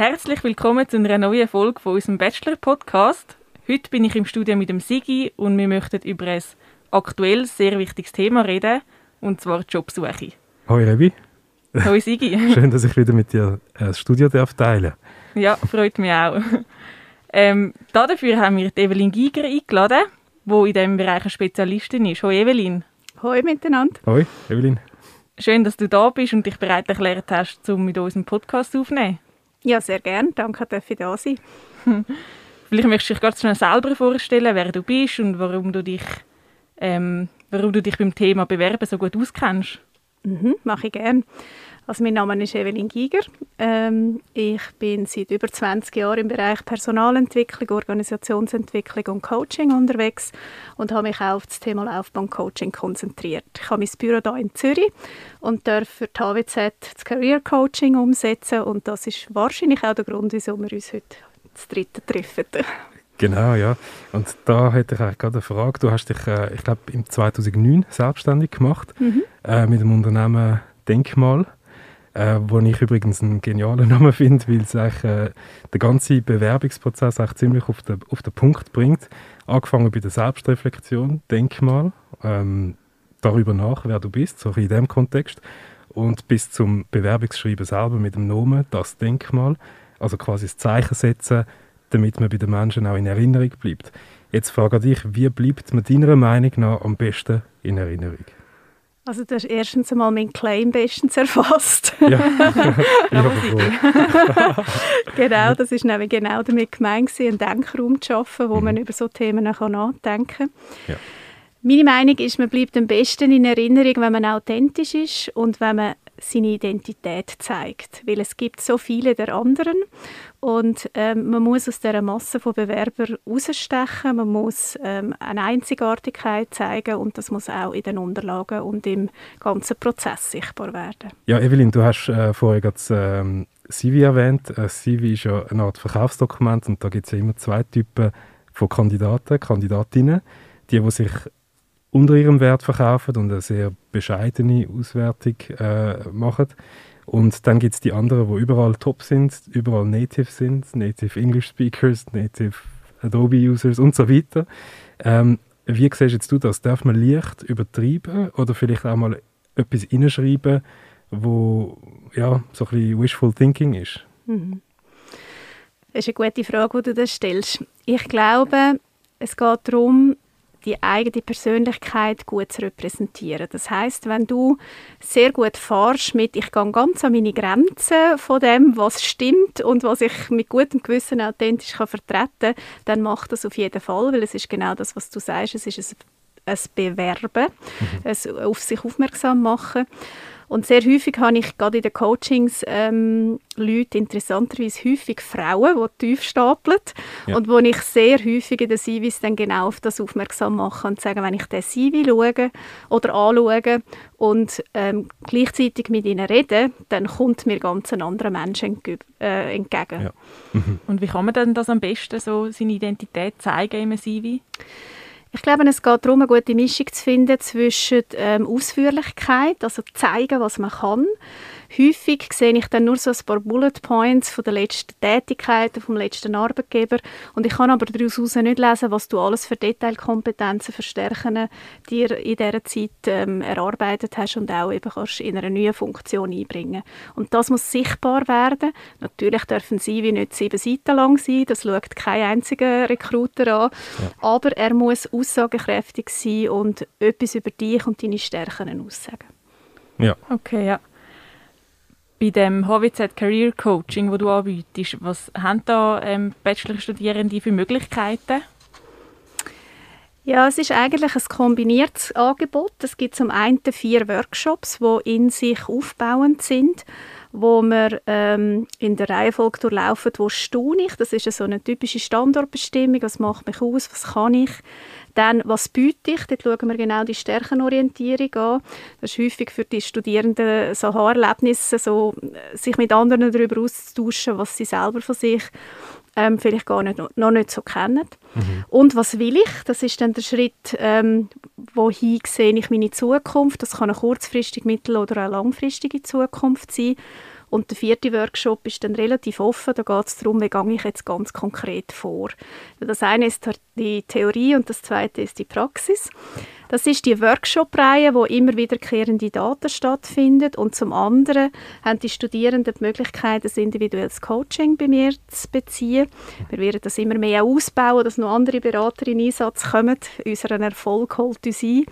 Herzlich willkommen zu einer neuen Folge von unserem Bachelor-Podcast. Heute bin ich im Studio mit dem Sigi und wir möchten über ein aktuelles, sehr wichtiges Thema reden, und zwar Jobsuche. Hoi Revi. Hoi Sigi. Schön, dass ich wieder mit dir äh, das Studio darf teilen Ja, freut mich auch. Ähm, dafür haben wir Evelyn Giger eingeladen, die in diesem Bereich eine Spezialistin ist. Hoi Evelyn. Hoi miteinander. Hoi Evelyn. Schön, dass du da bist und dich bereit erklärt hast, um mit uns einen Podcast aufzunehmen. Ja, sehr gern. Danke, dass ich da sein. Vielleicht möchtest du dich ganz schnell selber vorstellen, wer du bist und warum du dich, ähm, warum du dich beim Thema Bewerben so gut auskennst. Mhm, mache ich gerne. Also mein Name ist Evelyn Giger. Ähm, ich bin seit über 20 Jahren im Bereich Personalentwicklung, Organisationsentwicklung und Coaching unterwegs und habe mich auch auf das Thema Laufbahncoaching konzentriert. Ich habe mein Büro hier in Zürich und darf für die HWZ das Career Coaching umsetzen und das ist wahrscheinlich auch der Grund, wieso wir uns heute das dritte treffen. Genau, ja. Und da hätte ich eigentlich gerade eine Frage. Du hast dich, äh, ich glaube, im 2009 selbstständig gemacht mhm. äh, mit dem Unternehmen Denkmal äh, wo ich übrigens einen genialen Namen finde, weil es äh, den ganzen Bewerbungsprozess eigentlich ziemlich auf den, auf den Punkt bringt. Angefangen bei der Selbstreflexion, denk mal ähm, darüber nach, wer du bist, so in diesem Kontext, und bis zum Bewerbungsschreiben selber mit dem Namen, das Denkmal, also quasi das Zeichen setzen, damit man bei den Menschen auch in Erinnerung bleibt. Jetzt frage ich dich, wie bleibt man deiner Meinung nach am besten in Erinnerung? Also du hast erstens einmal meinen Claim bestens erfasst. Ja, genau, das ist nämlich genau damit gemeint, einen Denkraum zu schaffen, wo mhm. man über so Themen nachdenken kann. Ja. Meine Meinung ist, man bleibt am besten in Erinnerung, wenn man authentisch ist und wenn man seine Identität zeigt. Weil es gibt so viele der anderen und ähm, man muss aus dieser Masse von Bewerbern rausstechen, man muss ähm, eine Einzigartigkeit zeigen und das muss auch in den Unterlagen und im ganzen Prozess sichtbar werden. Ja, Evelyn, du hast äh, vorher das ähm, CV erwähnt. Ein CV ist ja eine Art Verkaufsdokument und da gibt es ja immer zwei Typen von Kandidaten, Kandidatinnen. Die, die sich unter ihrem Wert verkaufen und eine sehr bescheidene Auswertung äh, machen. Und dann gibt es die anderen, die überall top sind, überall native sind, native English Speakers, native Adobe Users und so weiter. Ähm, wie siehst jetzt du das? Darf man leicht übertreiben oder vielleicht auch mal etwas hineinschreiben, wo ja, so ein bisschen wishful thinking ist? Mhm. Das ist eine gute Frage, die du das stellst. Ich glaube, es geht darum, die eigene Persönlichkeit gut zu repräsentieren. Das heißt, wenn du sehr gut fahrst mit ich gehe ganz an meine Grenzen von dem, was stimmt und was ich mit gutem Gewissen authentisch kann vertreten, dann mach das auf jeden Fall, weil es ist genau das, was du sagst. Es ist ein, ein Bewerben, mhm. ein auf sich aufmerksam machen. Und sehr häufig habe ich gerade in den Coachings ähm, Leute, interessanterweise häufig Frauen, die tief stapeln ja. und wo ich sehr häufig in den CVs dann genau auf das aufmerksam mache und sage, wenn ich den CV schaue oder anschaue und ähm, gleichzeitig mit ihnen rede, dann kommt mir ganz ein anderer Mensch entge äh, entgegen. Ja. Und wie kann man denn das am besten so seine Identität zeigen im CV? Ich glaube, es geht darum, eine gute Mischung zu finden zwischen ähm, Ausführlichkeit, also zeigen, was man kann, Häufig sehe ich dann nur so ein paar Bullet Points von den letzten Tätigkeiten, vom letzten Arbeitgeber und ich kann aber daraus nicht lesen, was du alles für Detailkompetenzen, für Stärken dir in dieser Zeit ähm, erarbeitet hast und auch eben kannst in einer neuen Funktion einbringen. Und das muss sichtbar werden. Natürlich dürfen sie wie nicht sieben Seiten lang sein, das schaut kein einziger Recruiter an, ja. aber er muss aussagekräftig sein und etwas über dich und deine Stärken aussagen. Ja. Okay, ja bei dem HWZ Career Coaching, wo du anbietest, was haben da ähm, Bachelorstudierende für Möglichkeiten? Ja, es ist eigentlich ein kombiniertes Angebot. Es gibt zum einen vier Workshops, die in sich aufbauend sind, wo wir ähm, in der Reihenfolge durchlaufen, wo staune ich. Das ist so eine typische Standortbestimmung. Was macht mich aus? Was kann ich? Dann, was biete ich? Dort schauen wir genau die Stärkenorientierung an. Das ist häufig für die Studierenden so Erlebnisse, so, äh, sich mit anderen darüber auszutauschen, was sie selber von sich ähm, vielleicht gar nicht, noch nicht so kennen. Mhm. Und was will ich? Das ist dann der Schritt, ähm, wohin sehe ich meine Zukunft. Das kann eine kurzfristige, mittel- oder eine langfristige Zukunft sein. Und der vierte Workshop ist dann relativ offen. Da geht es darum, wie gehe ich jetzt ganz konkret vor. Das eine ist die Theorie und das zweite ist die Praxis. Das ist die Workshop-Reihe, wo immer wiederkehrende Daten stattfindet und zum anderen haben die Studierenden die Möglichkeit, ein individuelles Coaching bei mir zu beziehen. Wir werden das immer mehr ausbauen, dass noch andere Berater in Einsatz kommen. Unseren Erfolg holt uns ein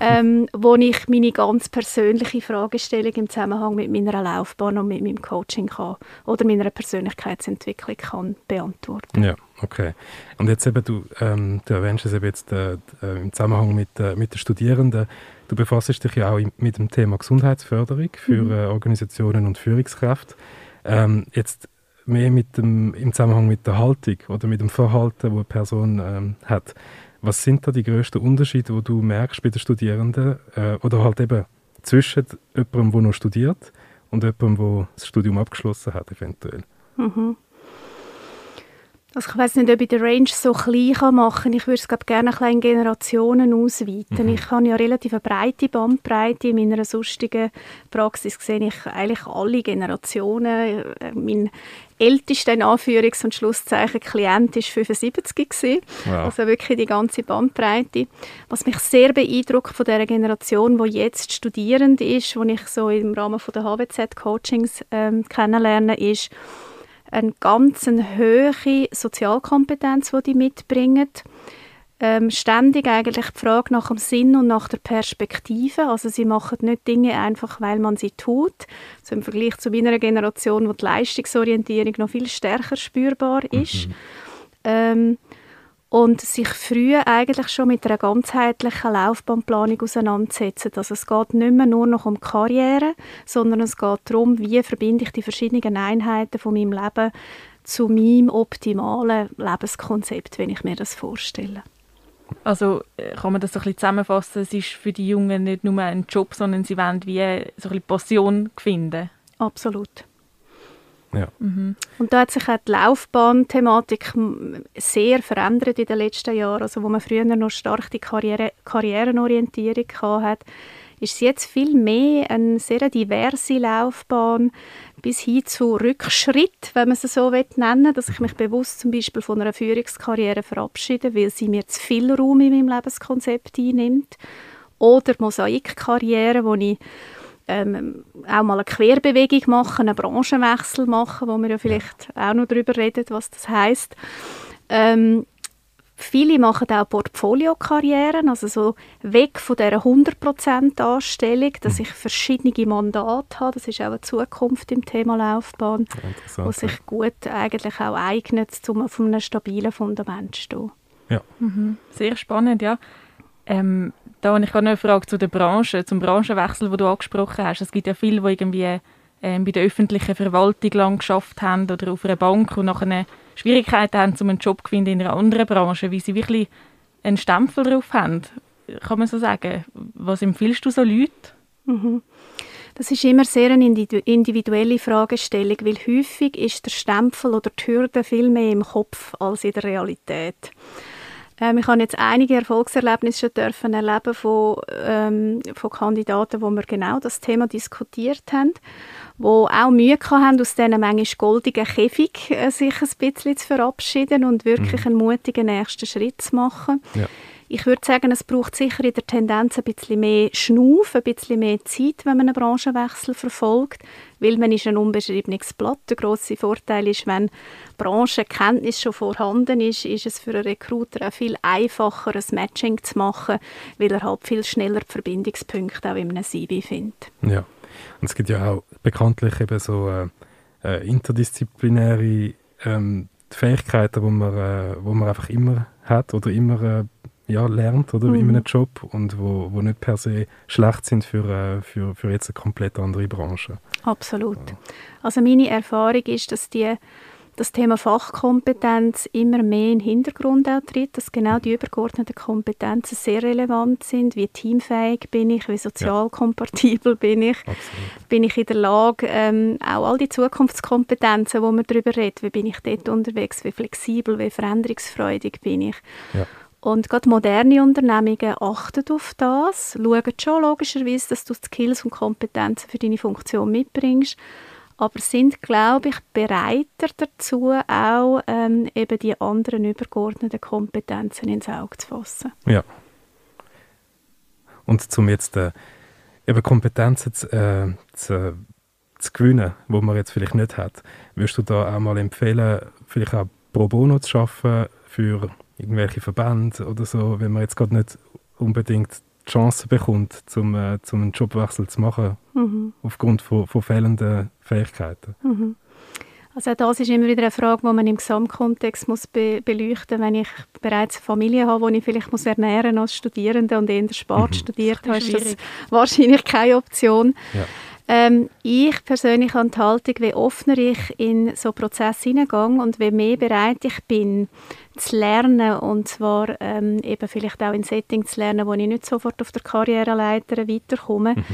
ähm, wo ich meine ganz persönliche Fragestellung im Zusammenhang mit meiner Laufbahn und mit meinem Coaching kann oder meiner Persönlichkeitsentwicklung kann beantworten. Ja, okay. Und jetzt eben, du, ähm, du erwähnst es eben jetzt äh, äh im Zusammenhang mit, äh, mit den Studierenden. Du befasst dich ja auch mit dem Thema Gesundheitsförderung für mhm. äh, Organisationen und Führungskräfte. Ähm, jetzt mehr mit dem, im Zusammenhang mit der Haltung oder mit dem Verhalten, das eine Person ähm, hat. Was sind da die grössten Unterschiede, die du merkst bei den Studierenden äh, oder halt eben zwischen jemandem, der noch studiert und jemandem, der das Studium abgeschlossen hat, eventuell? Mhm. Also ich weiß nicht, ob ich den Range so klein machen kann. Ich würde es gerne ein in Generationen ausweiten. Mhm. Ich habe ja relativ eine breite Bandbreite. In meiner sonstigen Praxis sehe ich eigentlich alle Generationen. Äh, mein ältester Anführungs- und Schlusszeichen Klient war 75 gewesen. Also wirklich die ganze Bandbreite. Was mich sehr beeindruckt von der Generation, die jetzt studierend ist, die ich so im Rahmen der HWZ Coachings ähm, kennenlerne, ist, eine ganz hohe Sozialkompetenz, die die mitbringen. Ähm, ständig eigentlich die Frage nach dem Sinn und nach der Perspektive. Also sie machen nicht Dinge einfach, weil man sie tut. So Im Vergleich zu meiner Generation, wo die Leistungsorientierung noch viel stärker spürbar ist. Mhm. Ähm, und sich früh eigentlich schon mit einer ganzheitlichen Laufbahnplanung auseinandersetzen. Also es geht nicht mehr nur noch um Karriere, sondern es geht darum, wie verbinde ich die verschiedenen Einheiten von meinem Leben zu meinem optimalen Lebenskonzept, wenn ich mir das vorstelle. Also äh, kann man das so ein bisschen zusammenfassen, es ist für die Jungen nicht nur ein Job, sondern sie wollen wie so ein bisschen Passion finden? Absolut. Ja. Mhm. Und da hat sich auch die Laufbahnthematik sehr verändert in den letzten Jahren. Also wo man früher noch stark die Karriere, Karrierenorientierung hatte, ist es jetzt viel mehr eine sehr diverse Laufbahn bis hin zu Rückschritt, wenn man es so nennen will, dass ich mich bewusst zum Beispiel von einer Führungskarriere verabschiede, weil sie mir zu viel Raum in meinem Lebenskonzept einnimmt. Oder Mosaikkarriere, wo ich ähm, auch mal eine Querbewegung machen, einen Branchenwechsel machen, wo wir ja vielleicht auch noch darüber reden, was das heißt. Ähm, viele machen auch Portfoliokarrieren, also so weg von der 100% Anstellung, dass ich verschiedene Mandate habe. Das ist auch eine Zukunft im Thema Laufbahn, wo sich gut eigentlich auch eignet, um auf einem stabilen Fundament zu stehen. Ja. Mhm. Sehr spannend, ja. Ähm, da habe ich noch eine Frage zu der Branche, zum Branchenwechsel, den du angesprochen hast. Es gibt ja viele, die irgendwie ähm, bei der öffentlichen Verwaltung lang geschafft haben oder auf einer Bank und nachher Schwierigkeiten haben, um einen Job zu finden in einer anderen Branche, weil sie wirklich einen Stempel drauf haben. Kann man so sagen? Was empfiehlst du so Leuten? Mhm. Das ist immer sehr eine individuelle Fragestellung, weil häufig ist der Stempel oder die Hürde viel mehr im Kopf als in der Realität. Ähm, ich habe jetzt einige Erfolgserlebnisse schon dürfen erleben von, ähm, von Kandidaten, wo wir genau das Thema diskutiert haben, wo auch Mühe haben, aus diesen manchmal goldigen Käfig äh, sich ein bisschen zu verabschieden und wirklich mhm. einen mutigen nächsten Schritt zu machen. Ja. Ich würde sagen, es braucht sicher in der Tendenz ein bisschen mehr Schnuff, ein bisschen mehr Zeit, wenn man einen Branchenwechsel verfolgt, weil man ist ein unbeschriebenes Blatt. Der grosse Vorteil ist, wenn Branchenkenntnis schon vorhanden ist, ist es für einen Recruiter auch viel einfacher, ein Matching zu machen, weil er halt viel schneller die Verbindungspunkte auch in einem CV findet. Ja, und es gibt ja auch bekanntlich eben so äh, äh, interdisziplinäre ähm, Fähigkeiten, wo man, äh, man einfach immer hat oder immer äh, ja, lernt oder, mhm. in einem Job und wo, wo nicht per se schlecht sind für, äh, für, für jetzt eine komplett andere Branche. Absolut. Ja. Also meine Erfahrung ist, dass die das Thema Fachkompetenz immer mehr in den Hintergrund tritt, dass genau die übergeordneten Kompetenzen sehr relevant sind. Wie teamfähig bin ich, wie sozial kompatibel bin ich, Absolut. bin ich in der Lage, ähm, auch all die Zukunftskompetenzen, wo man darüber redet, wie bin ich dort unterwegs, wie flexibel, wie veränderungsfreudig bin ich. Ja. Und gerade moderne Unternehmungen achten auf das, schauen schon logischerweise, dass du Skills und Kompetenzen für deine Funktion mitbringst. aber sind, glaube ich, bereiter dazu, auch ähm, eben die anderen übergeordneten Kompetenzen ins Auge zu fassen. Ja. Und zum jetzt äh, eben Kompetenzen zu, äh, zu, zu gewinnen, wo man jetzt vielleicht nicht hat, würdest du da auch mal empfehlen, vielleicht auch pro bono zu schaffen für irgendwelche Verbände oder so, wenn man jetzt gerade nicht unbedingt die Chance bekommt, zum, äh, zum einen Jobwechsel zu machen, mhm. aufgrund von, von fehlenden Fähigkeiten. Mhm. Also das ist immer wieder eine Frage, die man im Gesamtkontext muss be beleuchten muss. Wenn ich bereits eine Familie habe, die ich vielleicht muss ernähren als Studierende und eher Sport mhm. studiert habe, ist das wahrscheinlich keine Option. Ja. Ähm, ich persönlich habe die Haltung, wie offener ich in so Prozesse hineingehe und wie mehr bereit ich bin, zu lernen und zwar ähm, eben vielleicht auch in Settings zu lernen, wo ich nicht sofort auf der Karriereleiter weiterkomme. Mhm.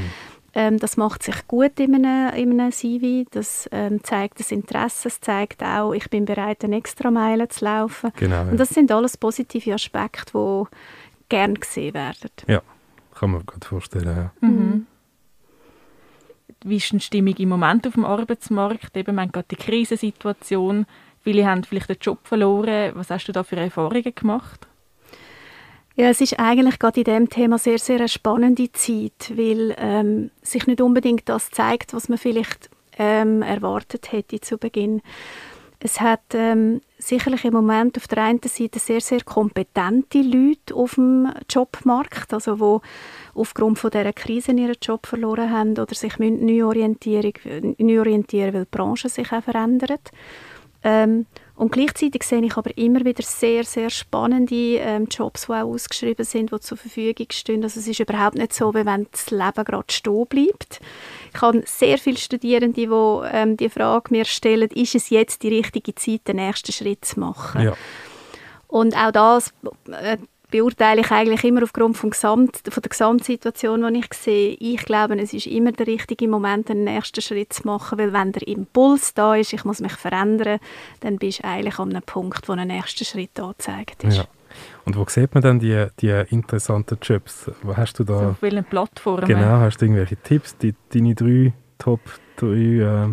Ähm, das macht sich gut in einem, in einem CV, das ähm, zeigt das Interesse, es zeigt auch, ich bin bereit, eine extra Meile zu laufen. Genau, ja. Und das sind alles positive Aspekte, die gern gesehen werden. Ja, kann man sich gut vorstellen. Ja. Mhm. Wie ist die Stimmung im Moment auf dem Arbeitsmarkt? Eben, man hat die Krisensituation. Viele haben vielleicht den Job verloren. Was hast du da für Erfahrungen gemacht? Ja, es ist eigentlich gerade in diesem Thema sehr, sehr eine spannende Zeit, weil ähm, sich nicht unbedingt das zeigt, was man vielleicht ähm, erwartet hätte zu Beginn. Es hat ähm, sicherlich im Moment auf der einen Seite sehr, sehr kompetente Leute auf dem Jobmarkt, also wo aufgrund von dieser Krise ihren Job verloren haben oder sich neu orientieren, neu orientieren weil die Branche sich auch verändert. Ähm, und gleichzeitig sehe ich aber immer wieder sehr, sehr spannende ähm, Jobs, die auch ausgeschrieben sind, die zur Verfügung stehen. Also es ist überhaupt nicht so, wie wenn das Leben gerade stehen bleibt. Ich habe sehr viele Studierende, die ähm, die Frage mir stellen, ist es jetzt die richtige Zeit, den nächsten Schritt zu machen? Ja. Und auch das äh, beurteile ich eigentlich immer aufgrund vom Gesamt, von der Gesamtsituation, die ich sehe. Ich glaube, es ist immer der richtige Moment, den nächsten Schritt zu machen, weil wenn der Impuls da ist, ich muss mich verändern, dann bist du eigentlich an einem Punkt, wo ein nächster Schritt angezeigt ist. Ja. Und wo sieht man dann die, die interessanten Jobs? Wo hast du da? Auf welchen Plattformen? Genau, hast du irgendwelche Tipps, die, deine drei Top 3 äh,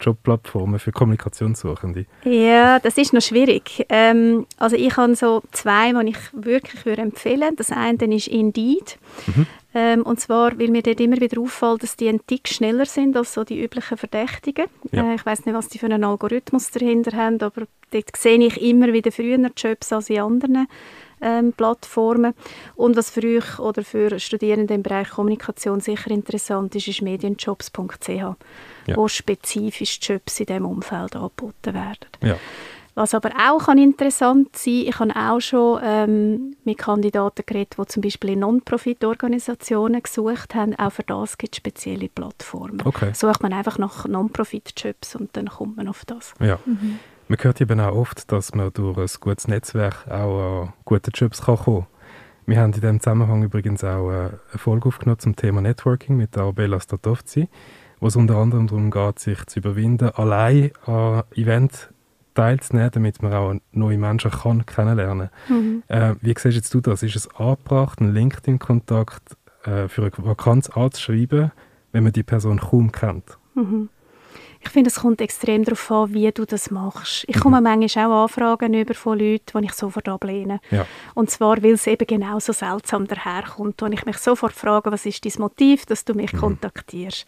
Jobplattformen für Kommunikationssuchende? Ja, das ist noch schwierig. Ähm, also ich habe so zwei, die ich wirklich würde empfehlen Das eine ist Indeed. Mhm. Ähm, und zwar, weil mir dort immer wieder auffällt, dass die einen Tick schneller sind als so die üblichen Verdächtigen. Ja. Äh, ich weiß nicht, was die für einen Algorithmus dahinter haben, aber dort sehe ich immer wieder früher Jobs als in anderen ähm, Plattformen. Und was für euch oder für Studierende im Bereich Kommunikation sicher interessant ist, ist medienjobs.ch, ja. wo spezifisch Jobs in diesem Umfeld angeboten werden. Ja. Was aber auch kann interessant sein ich habe auch schon ähm, mit Kandidaten geredet, die zum Beispiel in Non-Profit-Organisationen gesucht haben. Auch für das gibt es spezielle Plattformen. Okay. Sucht man einfach nach Non-Profit-Jobs und dann kommt man auf das. Ja. Mhm. Man hört eben auch oft, dass man durch ein gutes Netzwerk auch an gute Jobs kann kommen kann. Wir haben in diesem Zusammenhang übrigens auch äh, eine Folge aufgenommen zum Thema Networking mit Arabella Statovci, wo es unter anderem darum geht, sich zu überwinden, allein an Events teilzunehmen, damit man auch neue Menschen kann kennenlernen kann. Mhm. Äh, wie siehst jetzt du das? Ist es angebracht, einen LinkedIn-Kontakt äh, für eine Vakanz anzuschreiben, wenn man die Person kaum kennt? Mhm. Ich finde, es kommt extrem darauf an, wie du das machst. Ich komme mhm. manchmal auch Anfragen über von Leuten, die ich sofort ablehne. Ja. Und zwar, weil es eben genauso seltsam daherkommt, und ich mich sofort frage, was ist dein Motiv, dass du mich mhm. kontaktierst.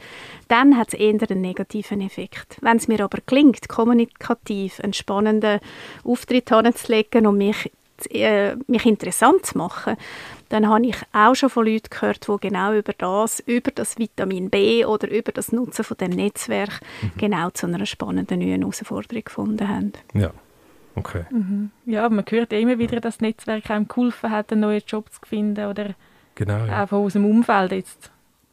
Dann hat es eher einen negativen Effekt. Wenn es mir aber gelingt, kommunikativ einen spannenden Auftritt hinzulegen und mich äh, mich interessant zu machen, dann habe ich auch schon von Leuten gehört, die genau über das, über das Vitamin B oder über das Nutzen von dem Netzwerk mhm. genau zu einer spannenden neuen Herausforderung gefunden haben. Ja, okay. Mhm. Ja, man hört immer wieder, dass das Netzwerk einem geholfen hat, einen neuen Job zu finden oder genau, ja. auch aus dem Umfeld jetzt.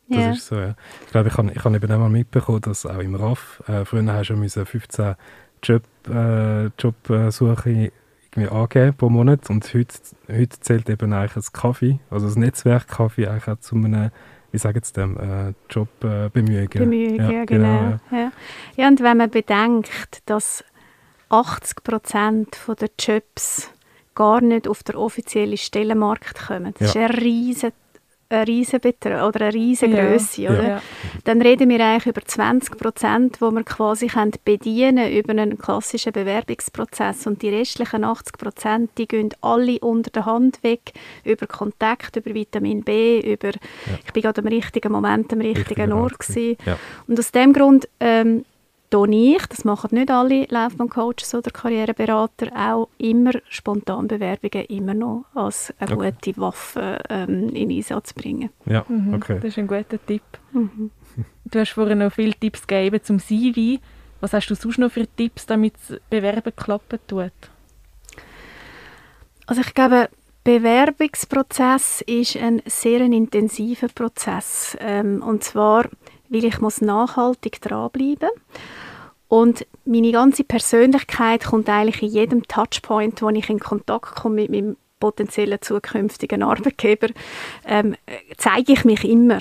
Das yeah. ist so, ja. Ich glaube, ich habe ich hab eben einmal mitbekommen, dass auch im RAF, äh, früher hast du 15 Job, äh, Jobsuche irgendwie angeben pro Monat und heute, heute zählt eben eigentlich das Kaffee, also das Netzwerk Kaffee eigentlich auch zu einem wie sagen Sie dem, äh, Jobbemühungen. Äh, Bemühungen, ja, genau. genau ja. ja. und wenn man bedenkt, dass 80 Prozent der Jobs gar nicht auf der offiziellen Stellenmarkt kommen, das ja. ist ein riesen ein riesen Betrag oder eine riesen Größe, ja. oder? Ja. Dann reden wir eigentlich über 20 Prozent, wo wir quasi können bedienen über einen klassischen Bewerbungsprozess und die restlichen 80 Prozent, die gehen alle unter der Hand weg über Kontakt, über Vitamin B, über ich bin gerade am richtigen Moment am richtigen Richtiger Ort gewesen. Ja. Und aus dem Grund ähm, tue ich, das machen nicht alle Laufbahncoaches oder Karriereberater, auch immer Spontanbewerbungen immer noch als eine Okay. gute Waffe ähm, in Einsatz bringen. Ja, Mhm, okay. Das ist ein guter Tipp. Mhm. Du hast vorhin noch viele Tipps gegeben zum CV. Was hast du sonst noch für Tipps, damit das Bewerben klappen tut? Also ich glaube, Bewerbungsprozess ist ein sehr intensiver Prozess. Ähm, und zwar, weil ich muss nachhaltig dranbleiben und meine ganze Persönlichkeit kommt eigentlich in jedem Touchpoint, wo ich in Kontakt komme mit meinem potenziellen zukünftigen Arbeitgeber, ähm, äh, zeige ich mich immer.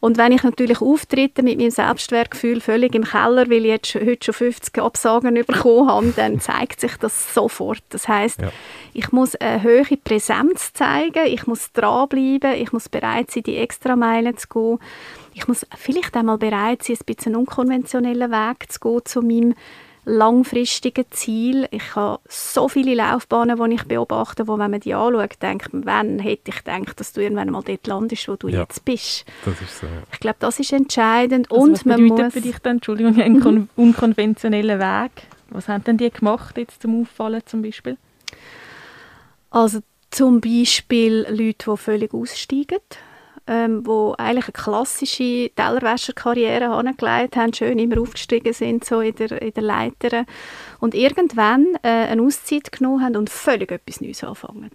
Und wenn ich natürlich auftrete mit meinem Selbstwertgefühl völlig im Keller, weil ich jetzt schon- heute schon 50 Absagen bekommen habe, dann zeigt sich das sofort. Das heißt, Ja. ich muss eine hohe Präsenz zeigen, ich muss dranbleiben, ich muss bereit sein, die Extrameilen zu gehen. Ich muss vielleicht einmal bereit sein, ein bisschen einen unkonventionellen Weg zu gehen zu meinem langfristigen Ziel. Ich habe so viele Laufbahnen, die ich beobachte, wo, wenn man die anschaut, denkt man, wann hätte ich gedacht, dass du irgendwann mal dort landest, wo du Ja. jetzt bist. Das ist so, ja. Ich glaube, das ist entscheidend. Also und was man bedeutet muss... für dich dann, Entschuldigung, einen kon unkonventionellen Weg? Was haben denn die gemacht jetzt zum Auffallen zum Beispiel? Also zum Beispiel Leute, die völlig aussteigen, ähm, die eigentlich eine klassische Tellerwäscherkarriere angelegt haben, schön immer aufgestiegen sind so in der, in der Leiter und irgendwann äh, eine Auszeit genommen haben und völlig etwas Neues anfangen.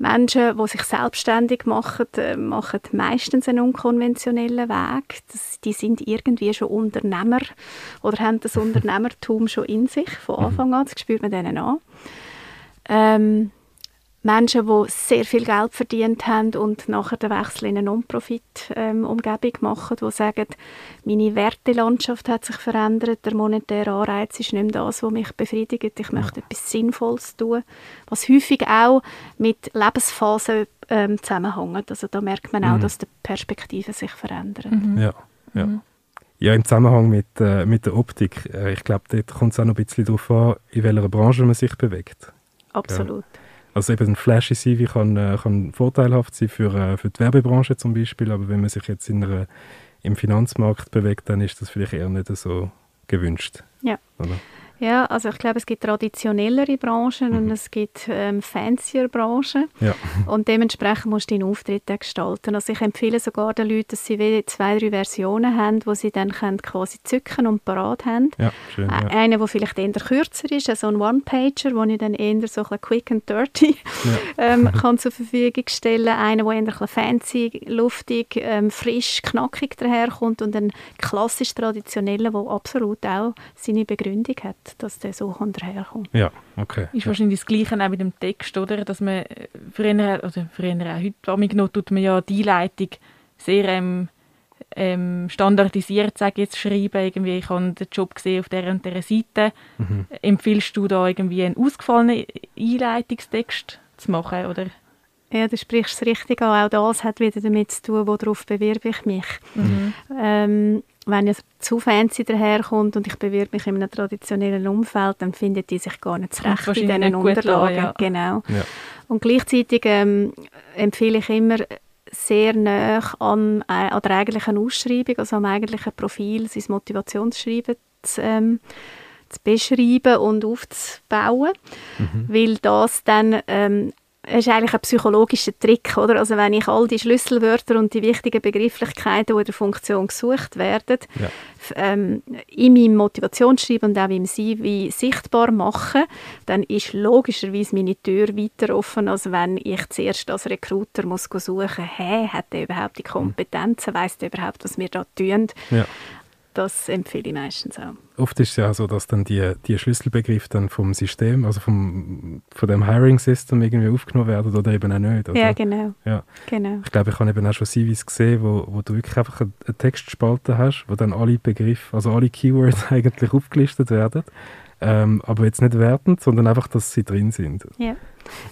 Menschen, die sich selbstständig machen, äh, machen meistens einen unkonventionellen Weg. Das, die sind irgendwie schon Unternehmer oder haben das Unternehmertum schon in sich von Anfang an. Das spürt man denen an. Ähm, Menschen, die sehr viel Geld verdient haben und nachher den Wechsel in eine Non-Profit-Umgebung machen, die sagen, meine Wertelandschaft hat sich verändert, der monetäre Anreiz ist nicht mehr das, was mich befriedigt, ich möchte etwas Sinnvolles tun, was häufig auch mit Lebensphasen ähm, zusammenhängt. Also da merkt man auch, Mhm. dass die Perspektiven sich verändern. Ja, ja. Mhm. Ja, im Zusammenhang mit, äh, mit der Optik, äh, ich glaube, dort kommt es auch noch ein bisschen darauf an, in welcher Branche man sich bewegt. Absolut. Also eben ein flashy CV kann, äh, kann vorteilhaft sein für, äh, für die Werbebranche zum Beispiel, aber wenn man sich jetzt in einer, im Finanzmarkt bewegt, dann ist das vielleicht eher nicht so gewünscht. Ja. Oder? Ja, also ich glaube, es gibt traditionellere Branchen und es gibt ähm, fancier Branchen. Ja. Und dementsprechend musst du deinen Auftritt gestalten. Also ich empfehle sogar den Leuten, dass sie zwei, drei Versionen haben, wo sie dann können quasi zücken und parat haben. Ja, schön. Ja. Einer, der vielleicht eher kürzer ist, also ein One-Pager, wo ich dann eher so ein bisschen quick and dirty ähm, kann zur Verfügung stellen. Einer, der eher ein bisschen fancy, luftig, ähm, frisch, knackig daherkommt und ein klassisch traditioneller, der absolut auch seine Begründung hat, dass der so kann daherkommt. ja, okay. Ist Ja. wahrscheinlich das Gleiche auch mit dem Text, oder? Dass man äh, früher, oder früher auch heute amig noch, tut man ja die Einleitung sehr ähm, ähm, standardisiert, sage ich jetzt, schreiben. Irgendwie, ich habe den Job gesehen auf der und der Seite. Mhm. Empfiehlst du da irgendwie einen ausgefallenen Einleitungstext zu machen, oder? Ja, du sprichst es richtig an. Auch das hat wieder damit zu tun, worauf bewerbe ich mich. Mhm. Ähm, wenn es zu fancy daherkommt und ich bewirbe mich in einem traditionellen Umfeld, dann findet die sich gar nicht zurecht in diesen Unterlagen. an, ja. Genau. Ja. Und gleichzeitig ähm, empfehle ich immer sehr nah an, äh, an der eigentlichen Ausschreibung, also am eigentlichen Profil, sein Motivationsschreiben zu, ähm, zu beschreiben und aufzubauen, weil das dann ähm, ist eigentlich ein psychologischer Trick, oder? Also wenn ich all die Schlüsselwörter und die wichtigen Begrifflichkeiten, die in der Funktion gesucht werden, Ja. ähm, in meinem Motivationsschreiben und auch im CV sichtbar mache, dann ist logischerweise meine Tür weiter offen, als wenn ich zuerst als Recruiter muss suchen, hey, hat er überhaupt die Kompetenzen, weiß der überhaupt, was wir da tun? Ja. Das empfehle ich meistens auch. Oft ist es ja so, dass dann die, die Schlüsselbegriffe dann vom System, also vom, von dem Hiring-System irgendwie aufgenommen werden oder eben auch nicht. Oder? Ja, genau. Ja. genau. Ich glaube, ich habe eben auch schon CVs gesehen, wo, wo du wirklich einfach eine, Textspalte hast, wo dann alle Begriffe, also alle Keywords eigentlich aufgelistet werden. Ähm, aber jetzt nicht wertend, sondern einfach, dass sie drin sind. Ja.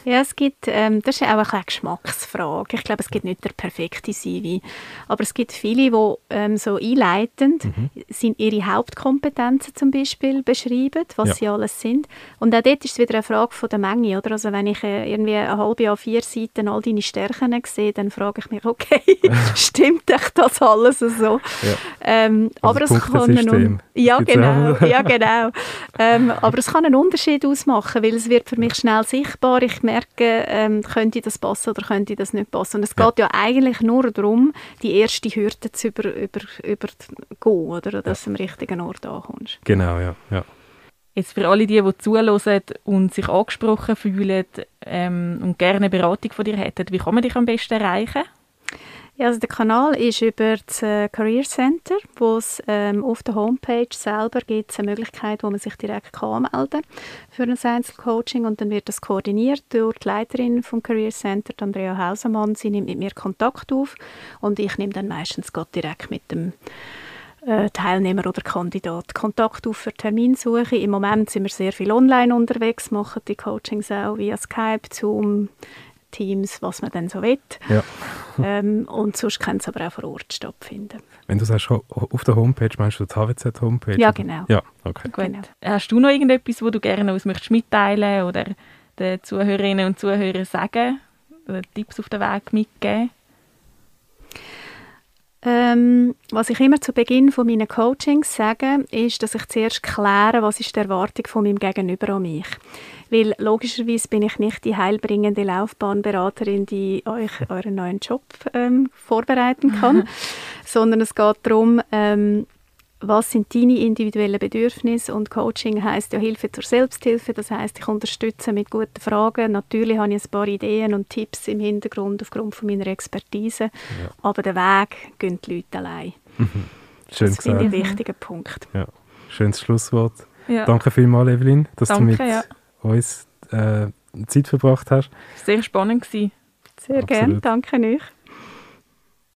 Ja, es gibt, ähm, das ist auch eine Geschmacksfrage. Ich glaube, es gibt nicht der perfekte CV. Aber es gibt viele, die ähm, so einleitend mhm. sind ihre Hauptkompetenzen zum Beispiel beschreiben, was ja. sie alles sind. Und auch dort ist es wieder eine Frage von der Menge. Oder? Also wenn ich äh, irgendwie eine halbe Jahr vier Seiten all deine Stärken sehe, dann frage ich mich, okay, stimmt echt das alles so? Ja. Ähm, also aber es kann einen, ja, genau, ja, genau. ähm, aber es kann einen Unterschied ausmachen, weil es wird für mich schnell sichtbar. Ich merke, ähm, könnte das passen oder könnte das nicht passen. Und es ja. geht ja eigentlich nur darum, die erste Hürde zu über, über, über gehen, oder? dass du am richtigen Ort ankommst. Genau, ja. ja. Jetzt für alle die, die zuhören und sich angesprochen fühlen ähm, und gerne eine Beratung von dir hätten, wie kann man dich am besten erreichen? Ja, also der Kanal ist über das äh, Career Center, wo es ähm, auf der Homepage selber gibt eine Möglichkeit, wo man sich direkt kann für ein Einzelcoaching und dann wird das koordiniert durch die Leiterin vom Career Center, Andrea Hausemann. Sie nimmt mit mir Kontakt auf und ich nehme dann meistens direkt mit dem äh, Teilnehmer oder Kandidat Kontakt auf für Terminsuche. Im Moment sind wir sehr viel online unterwegs, machen die Coachings auch via Skype, Zoom, Teams, was man dann so will. Ja. ähm, und sonst kann es aber auch vor Ort stattfinden. Wenn du sagst, auf der Homepage, meinst du die HWZ-Homepage? Ja, genau. Ja, okay. Gut. Genau. Hast du noch irgendetwas, wo du gerne uns möchtest mitteilen oder den Zuhörerinnen und Zuhörern sagen oder Tipps auf den Weg mitgeben? Ähm, was ich immer zu Beginn von meinen Coachings sage, ist, dass ich zuerst kläre, was ist die Erwartung von meinem Gegenüber an mich. Weil logischerweise bin ich nicht die heilbringende Laufbahnberaterin, die euch euren neuen Job ähm, vorbereiten kann, sondern es geht darum, ähm, was sind deine individuellen Bedürfnisse und Coaching heißt ja Hilfe zur Selbsthilfe, das heißt ich unterstütze mit guten Fragen. Natürlich habe ich ein paar Ideen und Tipps im Hintergrund aufgrund von meiner Expertise, ja. aber den Weg gehen die Leute allein. Mhm. Schön das finde ich ein wichtiger Punkt. Ja. Schönes Schlusswort. Ja. Danke vielmals, Evelyn, dass Danke, du mit ja. uns äh, Zeit verbracht hast. Sehr spannend gewesen. Sehr gerne, danke euch.